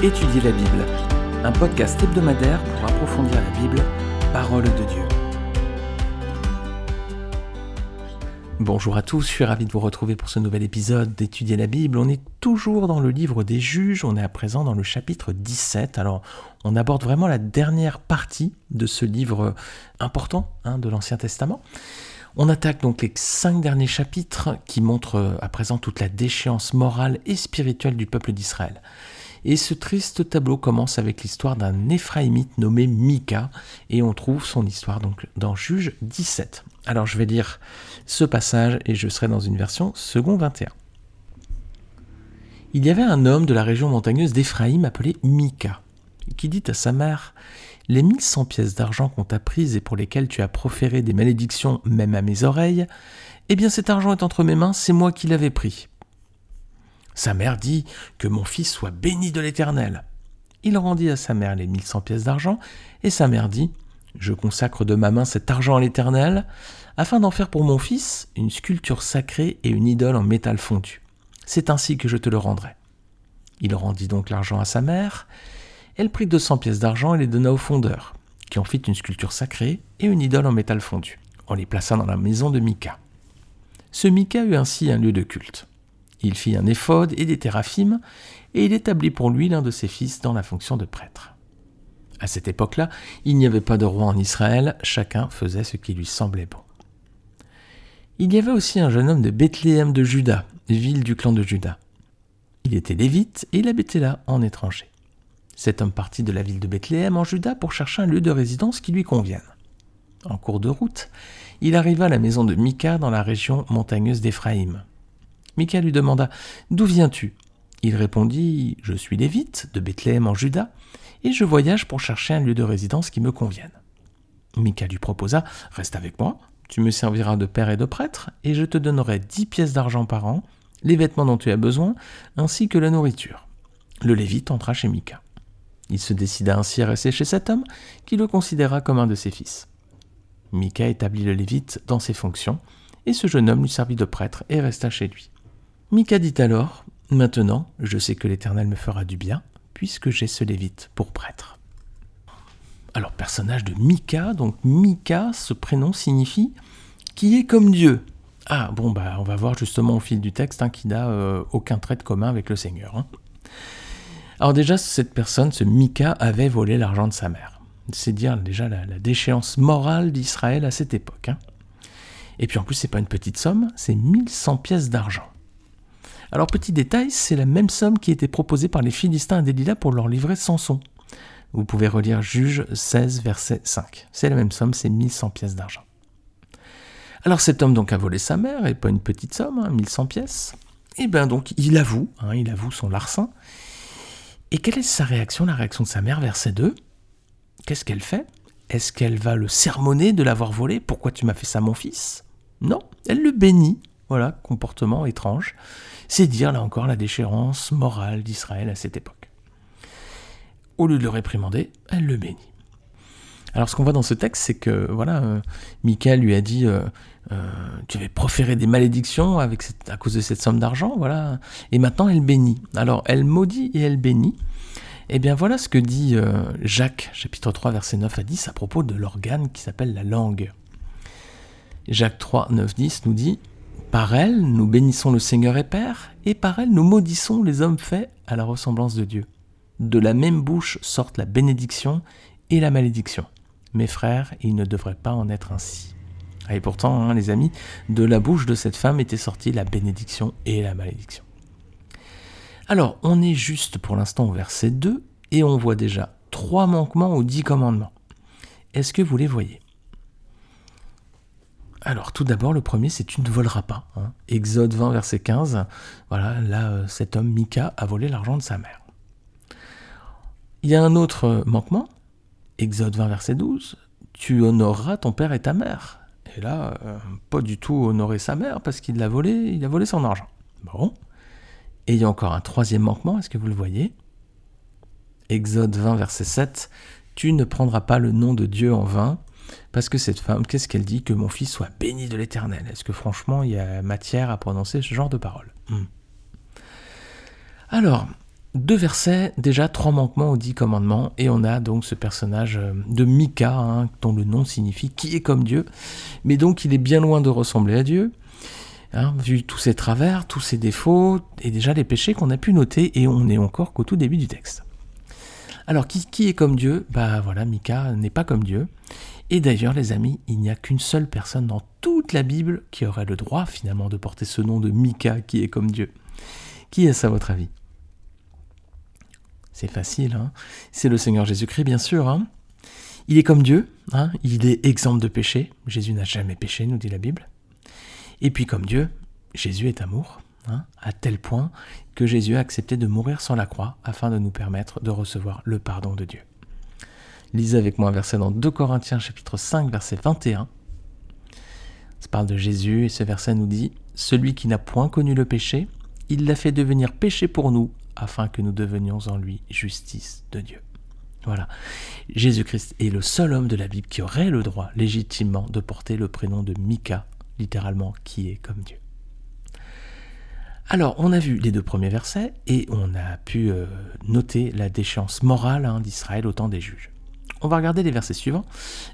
Étudier la Bible, un podcast hebdomadaire pour approfondir la Bible, parole de Dieu. Bonjour à tous, je suis ravi de vous retrouver pour ce nouvel épisode d'Étudier la Bible. On est toujours dans le livre des juges, on est à présent dans le chapitre 17. Alors, on aborde vraiment la dernière partie de ce livre important hein, de l'Ancien Testament. On attaque donc les cinq derniers chapitres qui montrent à présent toute la déchéance morale et spirituelle du peuple d'Israël. Et ce triste tableau commence avec l'histoire d'un Éphraïmite nommé Mika, et on trouve son histoire donc dans Juge 17. Alors je vais lire ce passage et je serai dans une version second 21. Il y avait un homme de la région montagneuse d'Éphraïm appelé Mika, qui dit à sa mère Les 1100 pièces d'argent qu'on t'a prises et pour lesquelles tu as proféré des malédictions même à mes oreilles, eh bien cet argent est entre mes mains, c'est moi qui l'avais pris. Sa mère dit que mon fils soit béni de l'Éternel. Il rendit à sa mère les mille cent pièces d'argent, et sa mère dit Je consacre de ma main cet argent à l'Éternel, afin d'en faire pour mon fils une sculpture sacrée et une idole en métal fondu. C'est ainsi que je te le rendrai. Il rendit donc l'argent à sa mère. Elle prit deux cents pièces d'argent et les donna au fondeur, qui en fit une sculpture sacrée et une idole en métal fondu. On les plaça dans la maison de Mika. Ce Mika eut ainsi un lieu de culte. Il fit un éphode et des théraphimes, et il établit pour lui l'un de ses fils dans la fonction de prêtre. À cette époque-là, il n'y avait pas de roi en Israël, chacun faisait ce qui lui semblait bon. Il y avait aussi un jeune homme de Bethléem de Juda, ville du clan de Juda. Il était lévite et il habitait là en étranger. Cet homme partit de la ville de Bethléem en Juda pour chercher un lieu de résidence qui lui convienne. En cours de route, il arriva à la maison de Mika dans la région montagneuse d'Éphraïm. Mika lui demanda D'où viens-tu? Il répondit Je suis lévite, de Bethléem en Juda, et je voyage pour chercher un lieu de résidence qui me convienne. Mika lui proposa Reste avec moi, tu me serviras de père et de prêtre, et je te donnerai dix pièces d'argent par an, les vêtements dont tu as besoin, ainsi que la nourriture. Le lévite entra chez Mika. Il se décida ainsi à rester chez cet homme, qui le considéra comme un de ses fils. Mika établit le lévite dans ses fonctions, et ce jeune homme lui servit de prêtre et resta chez lui. Mika dit alors Maintenant, je sais que l'Éternel me fera du bien, puisque j'ai ce Lévite pour prêtre. Alors, personnage de Mika, donc Mika, ce prénom signifie qui est comme Dieu. Ah, bon, bah, on va voir justement au fil du texte hein, qu'il n'a euh, aucun trait de commun avec le Seigneur. Hein. Alors, déjà, cette personne, ce Mika, avait volé l'argent de sa mère. C'est dire déjà la, déchéance morale d'Israël à cette époque. Hein. Et puis en plus, c'est pas une petite somme, c'est 1100 pièces d'argent. Alors petit détail, c'est la même somme qui était proposée par les Philistins à Delilah pour leur livrer Samson. Vous pouvez relire Juge 16, verset 5. C'est la même somme, c'est 1100 pièces d'argent. Alors cet homme donc a volé sa mère, et pas une petite somme, 1100 hein, pièces. Et bien donc il avoue, hein, il avoue son larcin. Et quelle est sa réaction, la réaction de sa mère, verset 2 Qu'est-ce qu'elle fait? Est-ce qu'elle va le sermonner de l'avoir volé? Pourquoi tu m'as fait ça, mon fils? Non, elle le bénit. Voilà, comportement étrange. C'est dire là encore la déchéance morale d'Israël à cette époque. Au lieu de le réprimander, elle le bénit. Alors ce qu'on voit dans ce texte, c'est que voilà, euh, Michael lui a dit euh, euh, tu avais proféré des malédictions avec à cause de cette somme d'argent, voilà, et maintenant elle bénit. Alors elle maudit et elle bénit. Et eh bien voilà ce que dit Jacques, chapitre 3, verset 9 à 10, à propos de l'organe qui s'appelle la langue. Jacques 3, 9, 10 nous dit par elle, nous bénissons le Seigneur et Père, et par elle, nous maudissons les hommes faits à la ressemblance de Dieu. De la même bouche sortent la bénédiction et la malédiction. Mes frères, il ne devrait pas en être ainsi. Ah, et pourtant, hein, les amis, de la bouche de cette femme était sortie la bénédiction et la malédiction. Alors, on est juste pour l'instant au verset 2, et on voit déjà trois manquements aux dix commandements. Est-ce que vous les voyez? Alors tout d'abord, le premier, c'est tu ne voleras pas. Hein. Exode 20, verset 15. Voilà, là, euh, cet homme, Mika, a volé l'argent de sa mère. Il y a un autre euh, manquement. Exode 20, verset 12. Tu honoreras ton père et ta mère. Et là, euh, pas du tout honorer sa mère parce qu'il l'a volé, il a volé son argent. Bon. Et il y a encore un troisième manquement, est-ce que vous le voyez? Exode 20, verset 7. Tu ne prendras pas le nom de Dieu en vain, parce que cette femme, qu'est-ce qu'elle dit? Que mon fils soit béni de l'éternel. Est-ce que franchement, il y a matière à prononcer ce genre de paroles hmm. Alors, deux versets, déjà trois manquements aux dix commandements, et on a donc ce personnage euh, de Mika, hein, dont le nom signifie qui est comme Dieu, mais donc il est bien loin de ressembler à Dieu, hein, vu tous ses travers, tous ses défauts, et déjà les péchés qu'on a pu noter, et on n'est encore qu'au tout début du texte. Alors qui, qui est comme Dieu? Bah voilà, Mika n'est pas comme Dieu, et d'ailleurs les amis, il n'y a qu'une seule personne dans toute la Bible qui aurait le droit finalement de porter ce nom de Mika qui est comme Dieu. Qui est-ce à votre avis? C'est facile, hein? C'est le Seigneur Jésus-Christ, bien sûr. Hein? Il est comme Dieu, hein? Il est exempt de péché. Jésus n'a jamais péché, nous dit la Bible. Et puis comme Dieu, Jésus est amour, à tel point que Jésus a accepté de mourir sans la croix afin de nous permettre de recevoir le pardon de Dieu. Lisez avec moi un verset dans 2 Corinthiens chapitre 5 verset 21. Ça parle de Jésus et ce verset nous dit Celui qui n'a point connu le péché, il l'a fait devenir péché pour nous afin que nous devenions en lui justice de Dieu. Voilà. Jésus-Christ est le seul homme de la Bible qui aurait le droit légitimement de porter le prénom de Mika, littéralement qui est comme Dieu. Alors, on a vu les deux premiers versets et on a pu euh, noter la déchéance morale hein, d'Israël au temps des juges. On va regarder les versets suivants,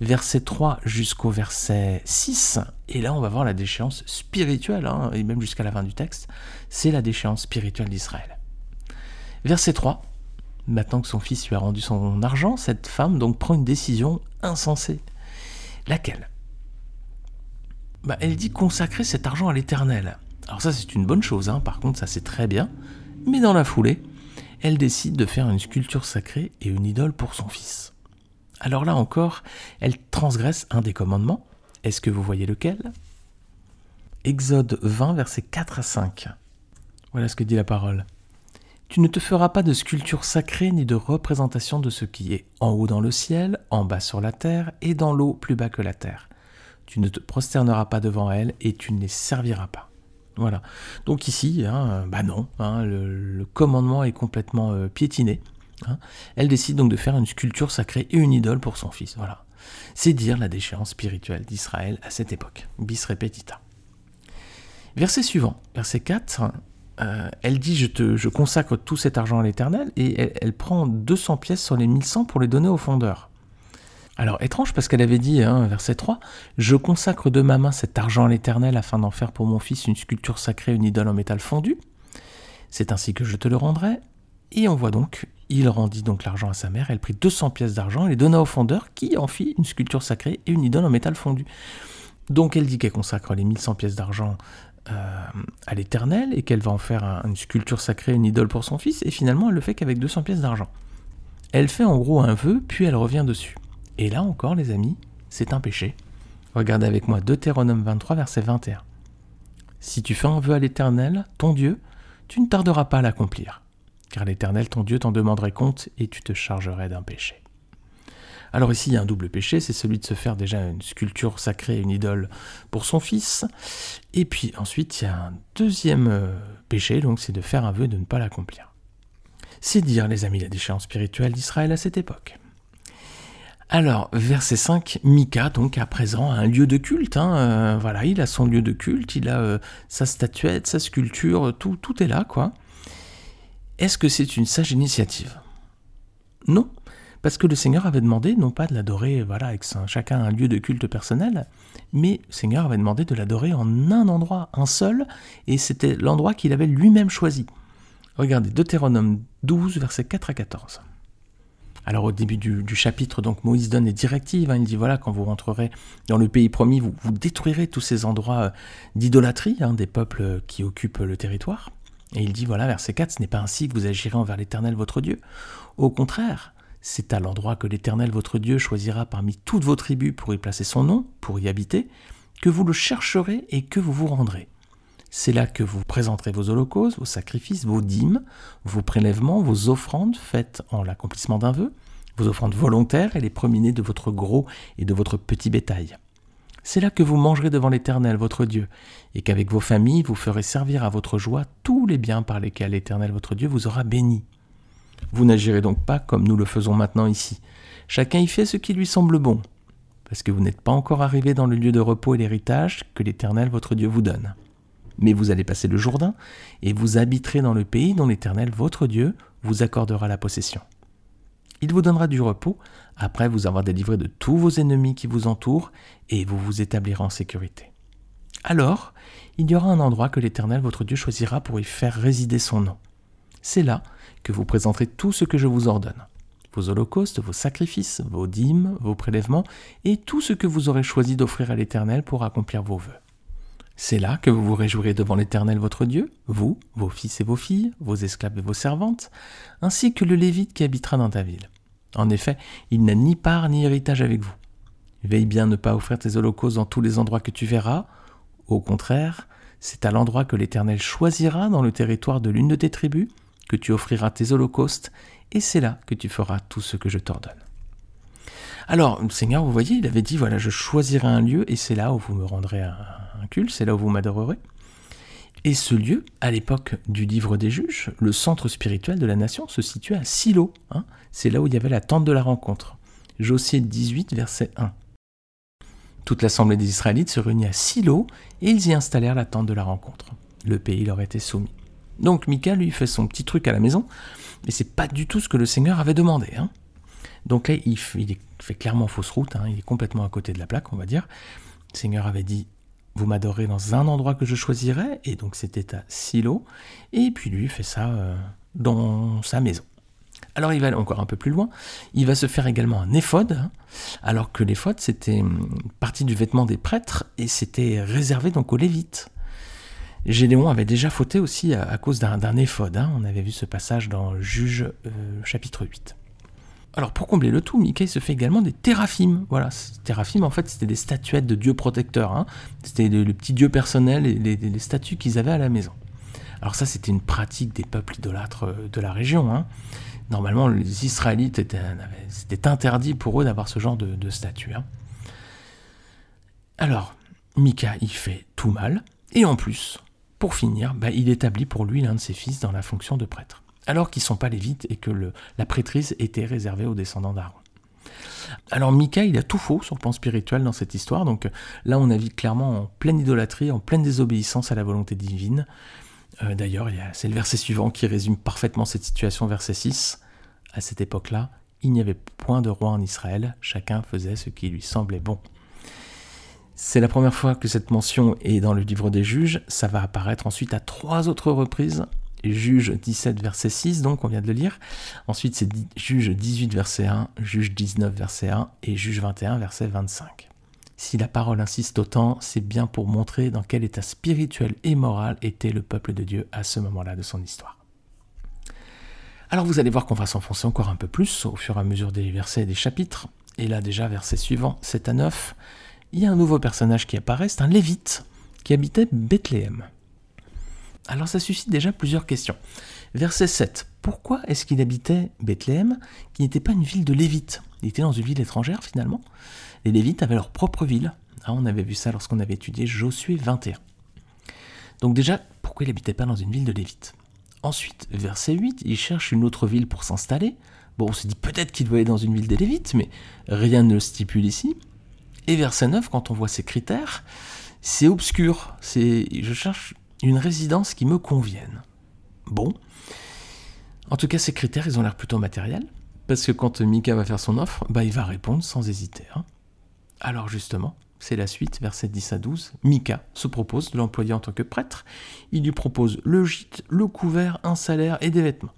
verset 3 jusqu'au verset 6, et là on va voir la déchéance spirituelle, hein, et même jusqu'à la fin du texte, c'est la déchéance spirituelle d'Israël. Verset 3. Maintenant que son fils lui a rendu son argent, cette femme donc prend une décision insensée. Laquelle? Bah, Elle dit consacrer cet argent à l'Éternel. Alors ça c'est une bonne chose, hein. par contre ça c'est très bien. Mais dans la foulée, elle décide de faire une sculpture sacrée et une idole pour son fils. Alors là encore, elle transgresse un des commandements. Est-ce que vous voyez lequel? Exode 20, versets 4 à 5. Voilà ce que dit la parole. Tu ne te feras pas de sculpture sacrée ni de représentation de ce qui est en haut dans le ciel, en bas sur la terre et dans l'eau plus bas que la terre. Tu ne te prosterneras pas devant elles et tu ne les serviras pas. Voilà. Donc ici, hein, bah non, hein, le, commandement est complètement euh, piétiné. Hein. Elle décide donc de faire une sculpture sacrée et une idole pour son fils. Voilà. C'est dire la déchéance spirituelle d'Israël à cette époque. Bis repetita. Verset suivant, verset 4. Euh, elle dit je, consacre tout cet argent à l'Éternel et elle, prend 200 pièces sur les 1100 pour les donner au fondeur. Alors étrange parce qu'elle avait dit, hein, verset 3, Je consacre de ma main cet argent à l'Éternel afin d'en faire pour mon fils une sculpture sacrée, une idole en métal fondu. C'est ainsi que je te le rendrai. Et on voit donc, il rendit donc l'argent à sa mère, elle prit 200 pièces d'argent et les donna au fondeur qui en fit une sculpture sacrée et une idole en métal fondu. Donc elle dit qu'elle consacre les 1100 pièces d'argent euh, à l'Éternel et qu'elle va en faire une sculpture sacrée, une idole pour son fils, et finalement elle le fait qu'avec 200 pièces d'argent. Elle fait en gros un vœu, puis elle revient dessus. Et là encore, les amis, c'est un péché. Regardez avec moi Deutéronome 23, verset 21. Si tu fais un vœu à l'Éternel, ton Dieu, tu ne tarderas pas à l'accomplir, car l'Éternel, ton Dieu, t'en demanderait compte et tu te chargerais d'un péché. Alors ici, il y a un double péché, c'est celui de se faire déjà une sculpture sacrée, une idole pour son fils. Et puis ensuite, il y a un deuxième euh, péché, donc c'est de faire un vœu de ne pas l'accomplir. C'est dire, les amis, la déchéance spirituelle d'Israël à cette époque. Alors, verset 5, Mika, donc à présent, a un lieu de culte. Hein, euh, voilà, il a son lieu de culte, il a euh, sa statuette, sa sculpture, tout, tout est là, quoi. Est-ce que c'est une sage initiative? Non, parce que le Seigneur avait demandé non pas de l'adorer voilà, avec chacun un lieu de culte personnel, mais le Seigneur avait demandé de l'adorer en un endroit, un seul, et c'était l'endroit qu'il avait lui-même choisi. Regardez, Deutéronome 12, versets 4 à 14. Alors au début du, chapitre, donc Moïse donne des directives. Hein. il dit voilà, quand vous rentrerez dans le pays promis, vous, vous détruirez tous ces endroits euh, d'idolâtrie hein, des peuples qui occupent le territoire. Et il dit voilà, verset 4, ce n'est pas ainsi que vous agirez envers l'Éternel votre Dieu. Au contraire, c'est à l'endroit que l'Éternel votre Dieu choisira parmi toutes vos tribus pour y placer son nom, pour y habiter, que vous le chercherez et que vous vous rendrez. C'est là que vous présenterez vos holocaustes, vos sacrifices, vos dîmes, vos prélèvements, vos offrandes faites en l'accomplissement d'un vœu, vos offrandes volontaires et les premiers de votre gros et de votre petit bétail. C'est là que vous mangerez devant l'Éternel votre Dieu, et qu'avec vos familles vous ferez servir à votre joie tous les biens par lesquels l'Éternel votre Dieu vous aura béni. Vous n'agirez donc pas comme nous le faisons maintenant ici. Chacun y fait ce qui lui semble bon, parce que vous n'êtes pas encore arrivé dans le lieu de repos et l'héritage que l'Éternel votre Dieu vous donne. Mais vous allez passer le Jourdain, et vous habiterez dans le pays dont l'Éternel votre Dieu vous accordera la possession. Il vous donnera du repos après vous avoir délivré de tous vos ennemis qui vous entourent et vous vous établirez en sécurité. Alors, il y aura un endroit que l'Éternel votre Dieu choisira pour y faire résider son nom. C'est là que vous présenterez tout ce que je vous ordonne. Vos holocaustes, vos sacrifices, vos dîmes, vos prélèvements et tout ce que vous aurez choisi d'offrir à l'Éternel pour accomplir vos vœux. C'est là que vous vous réjouirez devant l'Éternel votre Dieu, vous, vos fils et vos filles, vos esclaves et vos servantes, ainsi que le Lévite qui habitera dans ta ville. En effet, il n'a ni part ni héritage avec vous. Veille bien ne pas offrir tes holocaustes dans tous les endroits que tu verras. Au contraire, c'est à l'endroit que l'Éternel choisira dans le territoire de l'une de tes tribus que tu offriras tes holocaustes, et c'est là que tu feras tout ce que je t'ordonne. Alors, le Seigneur, vous voyez, il avait dit, voilà, je choisirai un lieu, et c'est là où vous me rendrez un, c'est là où vous m'adorerez. Et ce lieu, à l'époque du livre des juges, le centre spirituel de la nation se situait à Silo. Hein. c'est là où il y avait la tente de la rencontre. Josué 18, verset 1. Toute l'assemblée des Israélites se réunit à Silo et ils y installèrent la tente de la rencontre. Le pays leur était soumis. Donc Mika, lui, fait son petit truc à la maison, mais c'est pas du tout ce que le Seigneur avait demandé. Hein. Donc là, il, fait clairement fausse route, hein. il est complètement à côté de la plaque, on va dire. Le Seigneur avait dit m'adorez dans un endroit que je choisirai, et donc c'était à Silo, et puis lui fait ça euh, dans sa maison. Alors il va encore un peu plus loin, il va se faire également un éphode, hein, alors que l'éphode c'était hum, partie du vêtement des prêtres, et c'était réservé donc aux lévites. Gédéon avait déjà fauté aussi à, cause d'un éphode, hein. on avait vu ce passage dans Juge euh, chapitre 8. Alors pour combler le tout, Mickey se fait également des théraphimes. Voilà, théraphimes en fait c'était des statuettes de dieux protecteurs. Hein. C'était le, petit dieu personnel et les, statues qu'ils avaient à la maison. Alors ça c'était une pratique des peuples idolâtres euh, de la région. Hein. Normalement les Israélites c'était interdit pour eux d'avoir ce genre de, statues. Hein. Alors Mika il fait tout mal et en plus pour finir bah, il établit pour lui l'un de ses fils dans la fonction de prêtre alors qu'ils ne sont pas lévites et que la prêtrise était réservée aux descendants d'Aaron. Alors Mika, il a tout faux sur le plan spirituel dans cette histoire, donc là on navigue clairement en pleine idolâtrie, en pleine désobéissance à la volonté divine. Euh, d'ailleurs, c'est le verset suivant qui résume parfaitement cette situation, verset 6. À cette époque-là, il n'y avait point de roi en Israël, chacun faisait ce qui lui semblait bon. C'est la première fois que cette mention est dans le livre des juges, ça va apparaître ensuite à trois autres reprises Juge 17, verset 6, donc on vient de le lire. Ensuite, c'est Juge 18, verset 1, Juge 19, verset 1 et Juge 21, verset 25. Si la parole insiste autant, c'est bien pour montrer dans quel état spirituel et moral était le peuple de Dieu à ce moment-là de son histoire. Alors vous allez voir qu'on va s'enfoncer encore un peu plus au fur et à mesure des versets et des chapitres. Et là déjà, verset suivant, 7 à 9, il y a un nouveau personnage qui apparaît, c'est un lévite qui habitait Bethléem. Alors ça suscite déjà plusieurs questions. Verset 7. Pourquoi est-ce qu'il habitait Bethléem, qui n'était pas une ville de Lévites? Il était dans une ville étrangère finalement. Les Lévites avaient leur propre ville. Ah, on avait vu ça lorsqu'on avait étudié Josué 21. Donc déjà, pourquoi il n'habitait pas dans une ville de Lévites? Ensuite, verset 8, il cherche une autre ville pour s'installer. Bon, on se dit peut-être qu'il doit aller dans une ville des Lévites, mais rien ne le stipule ici. Et verset 9, quand on voit ces critères, c'est obscur. C'est, je cherche une résidence qui me convienne. Bon. En tout cas, ces critères, ils ont l'air plutôt matériels, parce que quand Mika va faire son offre, bah, il va répondre sans hésiter. Hein. Alors justement, c'est la suite, versets 10 à 12. Mika se propose de l'employer en tant que prêtre. Il lui propose le gîte, le couvert, un salaire et des vêtements.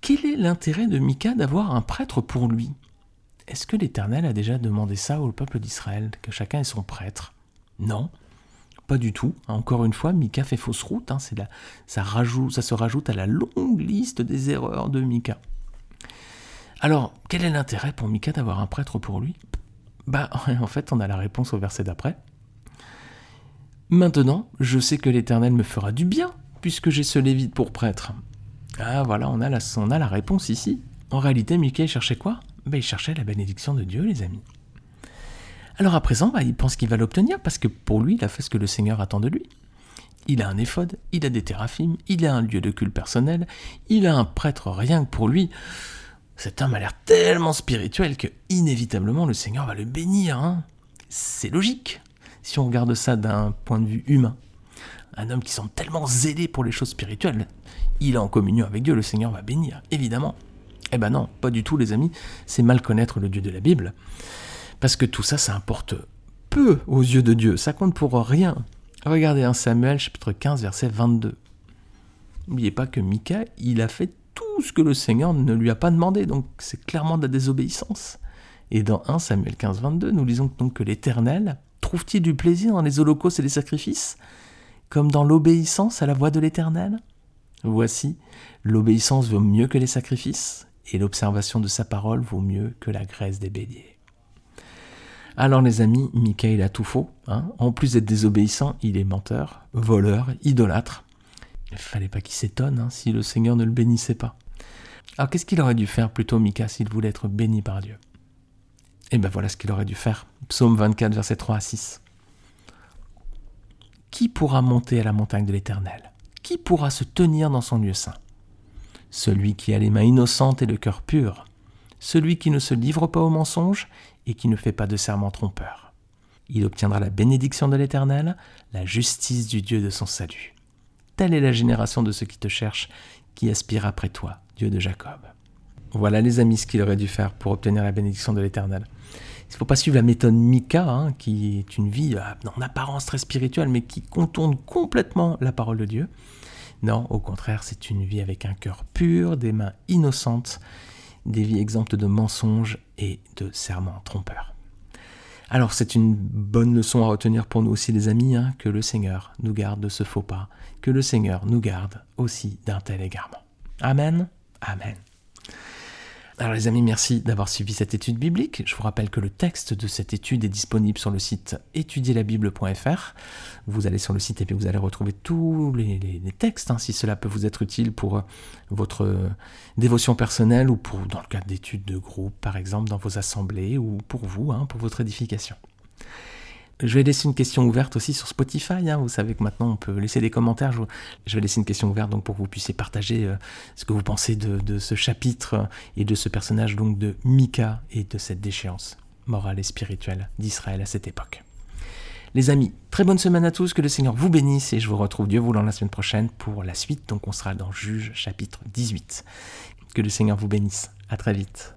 Quel est l'intérêt de Mika d'avoir un prêtre pour lui? Est-ce que l'Éternel a déjà demandé ça au peuple d'Israël, que chacun ait son prêtre? Non. Du tout. Encore une fois, Mika fait fausse route. Hein. c'est ça, ça se rajoute à la longue liste des erreurs de Mika. Alors, quel est l'intérêt pour Mika d'avoir un prêtre pour lui? Bah, en fait, on a la réponse au verset d'après. Maintenant, je sais que l'Éternel me fera du bien, puisque j'ai ce Lévite pour prêtre. Ah, voilà, on a la, on a la réponse ici. En réalité, Mika, cherchait quoi? Bah, Il cherchait la bénédiction de Dieu, les amis. Alors à présent, bah, il pense qu'il va l'obtenir parce que pour lui, il a fait ce que le Seigneur attend de lui. Il a un éphode, il a des théraphim, il a un lieu de culte personnel, il a un prêtre rien que pour lui. Cet homme a l'air tellement spirituel que inévitablement le Seigneur va le bénir. Hein. C'est logique, si on regarde ça d'un point de vue humain. un homme qui semble tellement zélé pour les choses spirituelles, il est en communion avec Dieu, le Seigneur va bénir, évidemment. Eh ben non, pas du tout les amis, c'est mal connaître le Dieu de la Bible, parce que tout ça, ça importe peu aux yeux de Dieu, ça compte pour rien. Regardez 1 Samuel chapitre 15 verset 22. N'oubliez pas que Micah, il a fait tout ce que le Seigneur ne lui a pas demandé, donc c'est clairement de la désobéissance. Et dans 1 Samuel 15 22, nous lisons donc que l'Éternel trouve-t-il du plaisir dans les holocaustes et les sacrifices, comme dans l'obéissance à la voix de l'Éternel? Voici, l'obéissance vaut mieux que les sacrifices, et l'observation de sa parole vaut mieux que la graisse des béliers. Alors les amis, Michael a tout faux. Hein. en plus d'être désobéissant, il est menteur, voleur, idolâtre. Il fallait pas qu'il s'étonne hein, si le Seigneur ne le bénissait pas. Alors qu'est-ce qu'il aurait dû faire plutôt Mika s'il voulait être béni par Dieu? Eh bien voilà ce qu'il aurait dû faire. Psaume 24, versets 3 à 6. Qui pourra monter à la montagne de l'Éternel? Qui pourra se tenir dans son lieu saint? Celui qui a les mains innocentes et le cœur pur, celui qui ne se livre pas au mensonge et qui ne fait pas de serment trompeur. Il obtiendra la bénédiction de l'Éternel, la justice du Dieu de son salut. Telle est la génération de ceux qui te cherchent, qui aspirent après toi, Dieu de Jacob. Voilà les amis ce qu'il aurait dû faire pour obtenir la bénédiction de l'Éternel. Il ne faut pas suivre la méthode Mika, hein, qui est une vie euh, en apparence très spirituelle, mais qui contourne complètement la parole de Dieu. Non, au contraire, c'est une vie avec un cœur pur, des mains innocentes, des vies exemptes de mensonges et de serments trompeurs. Alors c'est une bonne leçon à retenir pour nous aussi les amis, hein, que le Seigneur nous garde de ce faux pas, que le Seigneur nous garde aussi d'un tel égarement. Amen. Amen. Alors les amis, merci d'avoir suivi cette étude biblique. Je vous rappelle que le texte de cette étude est disponible sur le site étudierlabible.fr. Vous allez sur le site et puis vous allez retrouver tous les, textes, hein, si cela peut vous être utile pour euh, votre euh, dévotion personnelle ou pour dans le cadre d'études de groupe, par exemple, dans vos assemblées ou pour vous, hein, pour votre édification. Je vais laisser une question ouverte aussi sur Spotify. Hein. Vous savez que maintenant on peut laisser des commentaires. Je vais laisser une question ouverte donc pour que vous puissiez partager euh, ce que vous pensez de, ce chapitre et de ce personnage donc de Mika et de cette déchéance morale et spirituelle d'Israël à cette époque. Les amis, très bonne semaine à tous, que le Seigneur vous bénisse et je vous retrouve Dieu voulant la semaine prochaine pour la suite. Donc on sera dans Juge chapitre 18. Que le Seigneur vous bénisse. À très vite.